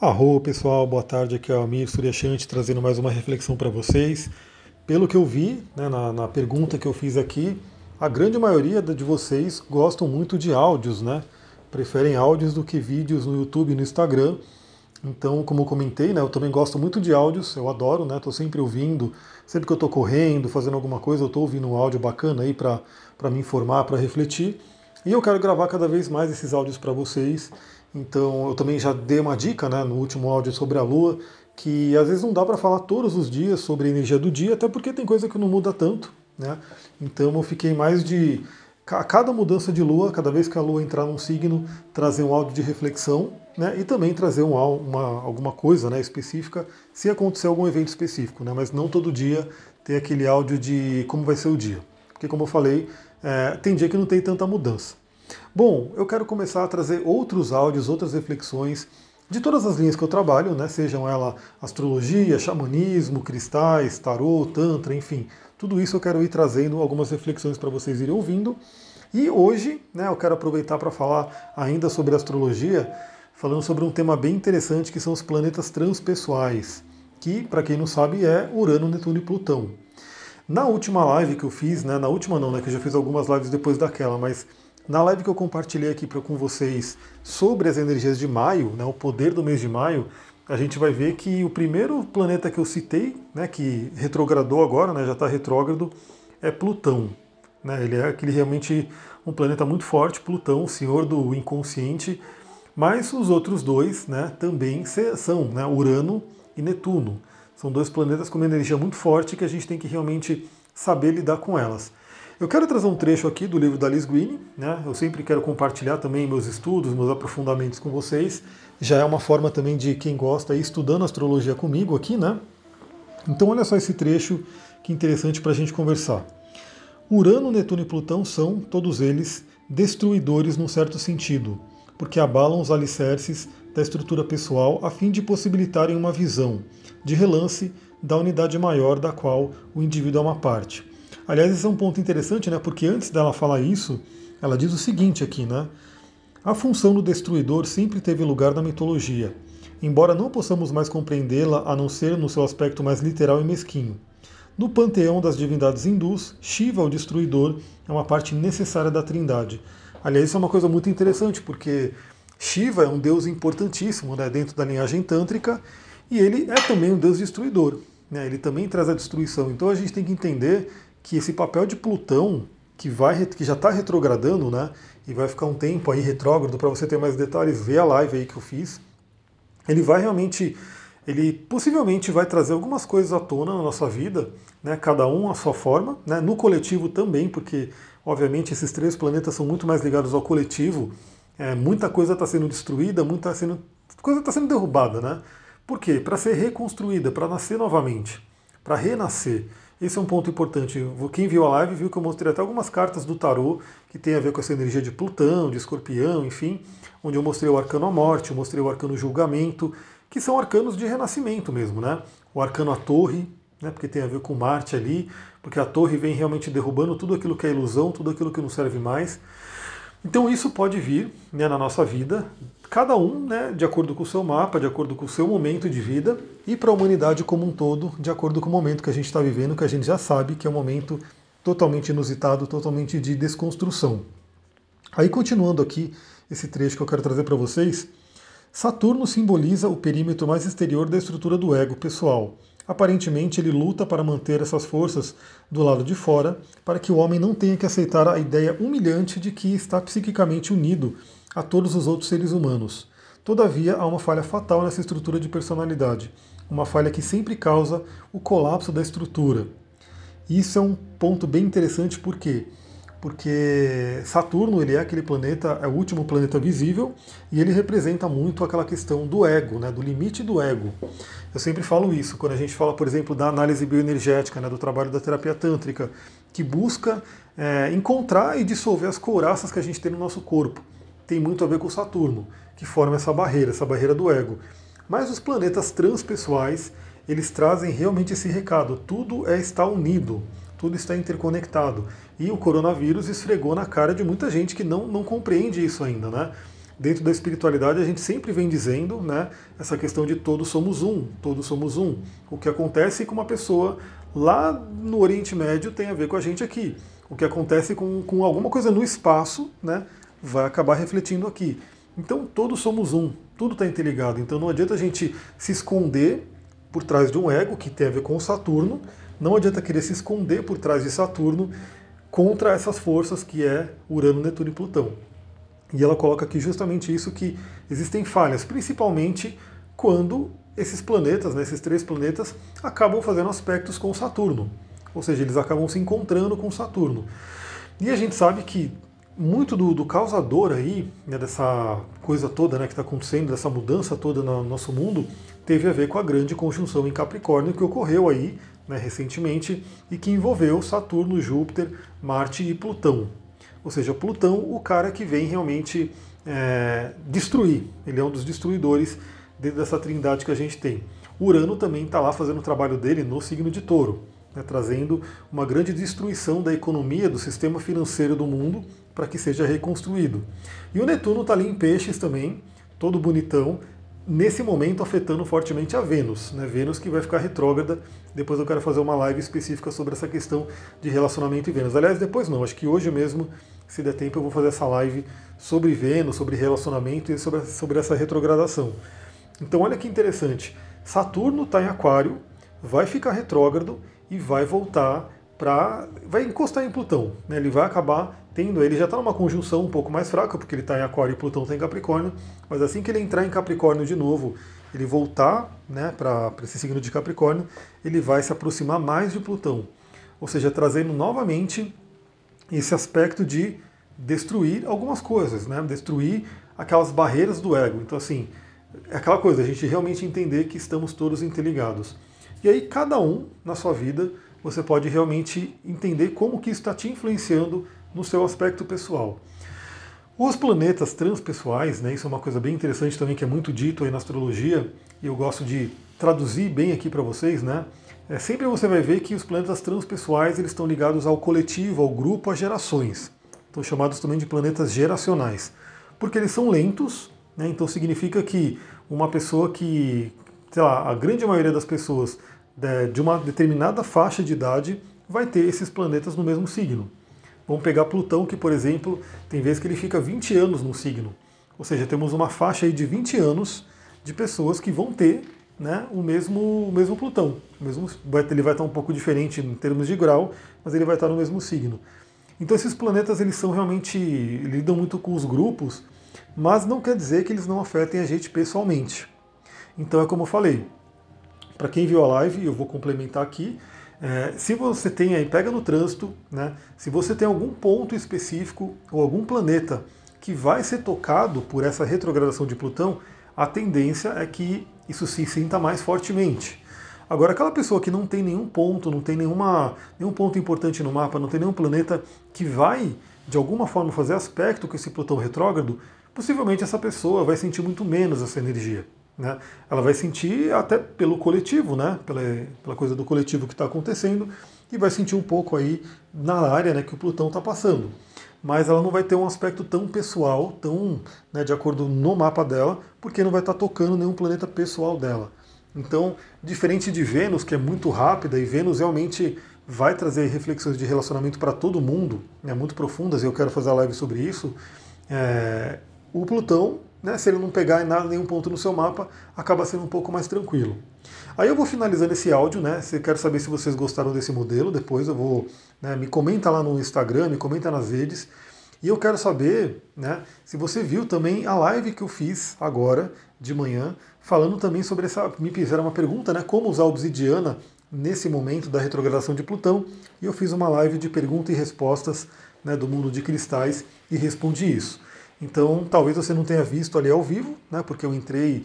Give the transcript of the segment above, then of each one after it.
Arro pessoal, boa tarde, aqui é o Amir Suryashanti trazendo mais uma reflexão para vocês. Pelo que eu vi né, na, na, pergunta que eu fiz aqui, a grande maioria de vocês gostam muito de áudios, né? Preferem áudios do que vídeos no YouTube e no Instagram. Então, como eu comentei, né, eu também gosto muito de áudios, eu adoro, né? Tô sempre ouvindo, sempre que eu tô correndo, fazendo alguma coisa, eu tô ouvindo um áudio bacana aí para me informar, para refletir. E eu quero gravar cada vez mais esses áudios para vocês. Então eu também já dei uma dica né, no último áudio sobre a Lua, que às vezes não dá para falar todos os dias sobre a energia do dia, até porque tem coisa que não muda tanto. Né? Então eu fiquei mais de. A cada mudança de lua, cada vez que a lua entrar num signo, trazer um áudio de reflexão né, e também trazer um, uma, alguma coisa né, específica se acontecer algum evento específico, né, mas não todo dia ter aquele áudio de como vai ser o dia. Porque, como eu falei, é, tem dia que não tem tanta mudança. Bom, eu quero começar a trazer outros áudios, outras reflexões de todas as linhas que eu trabalho, né? sejam ela astrologia, xamanismo, cristais, tarô, tantra, enfim, tudo isso eu quero ir trazendo algumas reflexões para vocês irem ouvindo. E hoje, né, eu quero aproveitar para falar ainda sobre astrologia, falando sobre um tema bem interessante que são os planetas transpessoais, que, para quem não sabe, é Urano, Netuno e Plutão. Na última live que eu fiz, né, na última não, né, que eu já fiz algumas lives depois daquela, mas na live que eu compartilhei aqui com vocês sobre as energias de maio, né, o poder do mês de maio, a gente vai ver que o primeiro planeta que eu citei, né, que retrogradou agora, né, já está retrógrado, é Plutão. Né, ele é aquele realmente um planeta muito forte, Plutão, o senhor do inconsciente, mas os outros dois né, também são né, Urano e Netuno. São dois planetas com uma energia muito forte que a gente tem que realmente saber lidar com elas. Eu quero trazer um trecho aqui do livro da Liz Green, né? Eu sempre quero compartilhar também meus estudos, meus aprofundamentos com vocês. Já é uma forma também de quem gosta ir estudando astrologia comigo aqui, né? Então olha só esse trecho que interessante para a gente conversar. Urano, Netuno e Plutão são, todos eles, destruidores num certo sentido, porque abalam os alicerces da estrutura pessoal a fim de possibilitarem uma visão, de relance, da unidade maior da qual o indivíduo é uma parte. Aliás, esse é um ponto interessante, né? Porque antes dela falar isso, ela diz o seguinte aqui, né? A função do destruidor sempre teve lugar na mitologia, embora não possamos mais compreendê-la a não ser no seu aspecto mais literal e mesquinho. No panteão das divindades hindus, Shiva, o destruidor, é uma parte necessária da trindade. Aliás, isso é uma coisa muito interessante, porque Shiva é um deus importantíssimo né, dentro da linhagem tântrica e ele é também um deus destruidor. Né, ele também traz a destruição. Então a gente tem que entender que esse papel de Plutão, que, vai, que já está retrogradando, né, e vai ficar um tempo aí retrógrado, para você ter mais detalhes, vê a live aí que eu fiz, ele vai realmente, ele possivelmente vai trazer algumas coisas à tona na nossa vida, né, cada um à sua forma, né, no coletivo também, porque obviamente esses três planetas são muito mais ligados ao coletivo, é, muita coisa está sendo destruída, muita sendo, coisa está sendo derrubada, né? Por quê? Para ser reconstruída, para nascer novamente, para renascer. Esse é um ponto importante. Quem viu a live viu que eu mostrei até algumas cartas do tarô que tem a ver com essa energia de Plutão, de Escorpião, enfim, onde eu mostrei o arcano a morte, eu mostrei o arcano julgamento, que são arcanos de renascimento mesmo, né? O arcano a torre, né? Porque tem a ver com Marte ali, porque a torre vem realmente derrubando tudo aquilo que é ilusão, tudo aquilo que não serve mais. Então isso pode vir né, na nossa vida cada um né, de acordo com o seu mapa, de acordo com o seu momento de vida, e para a humanidade como um todo, de acordo com o momento que a gente está vivendo, que a gente já sabe que é um momento totalmente inusitado, totalmente de desconstrução. Aí, continuando aqui esse trecho que eu quero trazer para vocês, Saturno simboliza o perímetro mais exterior da estrutura do ego pessoal. Aparentemente, ele luta para manter essas forças do lado de fora, para que o homem não tenha que aceitar a ideia humilhante de que está psiquicamente unido a todos os outros seres humanos. Todavia, há uma falha fatal nessa estrutura de personalidade, uma falha que sempre causa o colapso da estrutura. Isso é um ponto bem interessante porque porque Saturno ele é aquele planeta, é o último planeta visível e ele representa muito aquela questão do ego, né, do limite do ego. Eu sempre falo isso quando a gente fala, por exemplo, da análise bioenergética, né, do trabalho da terapia tântrica, que busca é, encontrar e dissolver as couraças que a gente tem no nosso corpo tem muito a ver com Saturno, que forma essa barreira, essa barreira do ego. Mas os planetas transpessoais, eles trazem realmente esse recado, tudo é está unido, tudo está interconectado. E o coronavírus esfregou na cara de muita gente que não, não compreende isso ainda, né? dentro da espiritualidade a gente sempre vem dizendo né, essa questão de todos somos um, todos somos um. O que acontece com uma pessoa lá no Oriente Médio tem a ver com a gente aqui. O que acontece com, com alguma coisa no espaço né, vai acabar refletindo aqui. Então todos somos um, tudo está interligado. Então não adianta a gente se esconder por trás de um ego que tem a ver com o Saturno, não adianta querer se esconder por trás de Saturno contra essas forças que é Urano, Netuno e Plutão. E ela coloca aqui justamente isso que existem falhas, principalmente quando esses planetas, né, esses três planetas, acabam fazendo aspectos com Saturno. Ou seja, eles acabam se encontrando com Saturno. E a gente sabe que muito do, do causador aí, né, dessa coisa toda né, que está acontecendo, dessa mudança toda no nosso mundo, teve a ver com a grande conjunção em Capricórnio que ocorreu aí né, recentemente e que envolveu Saturno, Júpiter, Marte e Plutão. Ou seja, Plutão, o cara que vem realmente é, destruir. Ele é um dos destruidores dentro dessa trindade que a gente tem. Urano também está lá fazendo o trabalho dele no signo de touro, né, trazendo uma grande destruição da economia, do sistema financeiro do mundo, para que seja reconstruído. E o Netuno está ali em peixes também, todo bonitão, nesse momento afetando fortemente a Vênus. Né? Vênus que vai ficar retrógrada. Depois eu quero fazer uma live específica sobre essa questão de relacionamento e Vênus. Aliás, depois não, acho que hoje mesmo, se der tempo, eu vou fazer essa live sobre Vênus, sobre relacionamento e sobre, sobre essa retrogradação. Então olha que interessante. Saturno está em Aquário, vai ficar retrógrado e vai voltar para. vai encostar em Plutão. Né? Ele vai acabar tendo. Ele já está numa conjunção um pouco mais fraca, porque ele está em Aquário e Plutão está em Capricórnio. Mas assim que ele entrar em Capricórnio de novo, ele voltar né, para esse signo de Capricórnio, ele vai se aproximar mais de Plutão. Ou seja, trazendo novamente esse aspecto de destruir algumas coisas, né? destruir aquelas barreiras do ego. Então, assim, é aquela coisa, a gente realmente entender que estamos todos interligados. E aí, cada um na sua vida você pode realmente entender como que isso está te influenciando no seu aspecto pessoal. Os planetas transpessoais, né, isso é uma coisa bem interessante também que é muito dito aí na astrologia, e eu gosto de traduzir bem aqui para vocês, né? É, sempre você vai ver que os planetas transpessoais eles estão ligados ao coletivo, ao grupo, às gerações. Estão chamados também de planetas geracionais, porque eles são lentos, né, então significa que uma pessoa que, sei lá, a grande maioria das pessoas de uma determinada faixa de idade vai ter esses planetas no mesmo signo. Vamos pegar Plutão, que, por exemplo, tem vezes que ele fica 20 anos no signo. Ou seja, temos uma faixa aí de 20 anos de pessoas que vão ter né, o, mesmo, o mesmo Plutão. O mesmo, ele vai estar um pouco diferente em termos de grau, mas ele vai estar no mesmo signo. Então esses planetas eles são realmente lidam muito com os grupos, mas não quer dizer que eles não afetem a gente pessoalmente. Então é como eu falei, para quem viu a live, eu vou complementar aqui. É, se você tem aí, pega no trânsito, né? Se você tem algum ponto específico ou algum planeta que vai ser tocado por essa retrogradação de Plutão, a tendência é que isso se sinta mais fortemente. Agora, aquela pessoa que não tem nenhum ponto, não tem nenhuma, nenhum ponto importante no mapa, não tem nenhum planeta que vai, de alguma forma, fazer aspecto com esse Plutão retrógrado, possivelmente essa pessoa vai sentir muito menos essa energia. Né? Ela vai sentir até pelo coletivo, né? pela, pela coisa do coletivo que está acontecendo, e vai sentir um pouco aí na área né, que o Plutão está passando. Mas ela não vai ter um aspecto tão pessoal, tão né, de acordo no mapa dela, porque não vai estar tá tocando nenhum planeta pessoal dela. Então, diferente de Vênus, que é muito rápida, e Vênus realmente vai trazer reflexões de relacionamento para todo mundo, né, muito profundas, e eu quero fazer a live sobre isso, é, o Plutão né, se ele não pegar em nada, nenhum ponto no seu mapa, acaba sendo um pouco mais tranquilo. Aí eu vou finalizando esse áudio, né? Se quero saber se vocês gostaram desse modelo, depois eu vou. Né, me comenta lá no Instagram, me comenta nas redes. E eu quero saber né, se você viu também a live que eu fiz agora, de manhã, falando também sobre essa. Me fizeram uma pergunta, né? Como usar obsidiana nesse momento da retrogradação de Plutão. E eu fiz uma live de perguntas e respostas né, do mundo de cristais e respondi isso. Então, talvez você não tenha visto ali ao vivo, né? Porque eu entrei,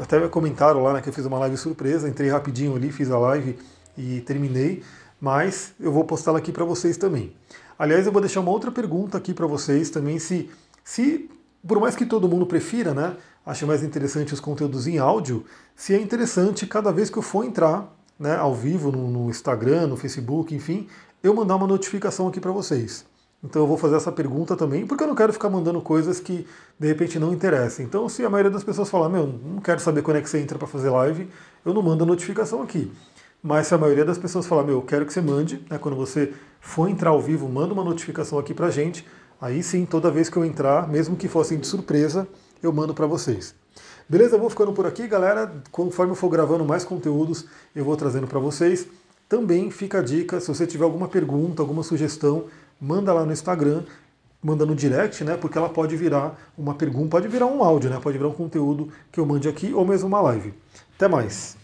até comentaram lá né, que eu fiz uma live surpresa, entrei rapidinho ali, fiz a live e terminei, mas eu vou postá-la aqui para vocês também. Aliás, eu vou deixar uma outra pergunta aqui para vocês também, se, se por mais que todo mundo prefira, né, ache mais interessante os conteúdos em áudio, se é interessante cada vez que eu for entrar né, ao vivo no, no Instagram, no Facebook, enfim, eu mandar uma notificação aqui para vocês. Então eu vou fazer essa pergunta também, porque eu não quero ficar mandando coisas que de repente não interessem. Então, se a maioria das pessoas falar, meu, não quero saber quando é que você entra para fazer live, eu não mando a notificação aqui. Mas se a maioria das pessoas falar, meu, eu quero que você mande, né, quando você for entrar ao vivo, manda uma notificação aqui pra gente. Aí sim, toda vez que eu entrar, mesmo que fosse de surpresa, eu mando para vocês. Beleza? Eu vou ficando por aqui, galera. Conforme eu for gravando mais conteúdos, eu vou trazendo para vocês. Também fica a dica, se você tiver alguma pergunta, alguma sugestão, manda lá no Instagram, manda no direct, né? Porque ela pode virar uma pergunta, pode virar um áudio, né? Pode virar um conteúdo que eu mande aqui ou mesmo uma live. Até mais!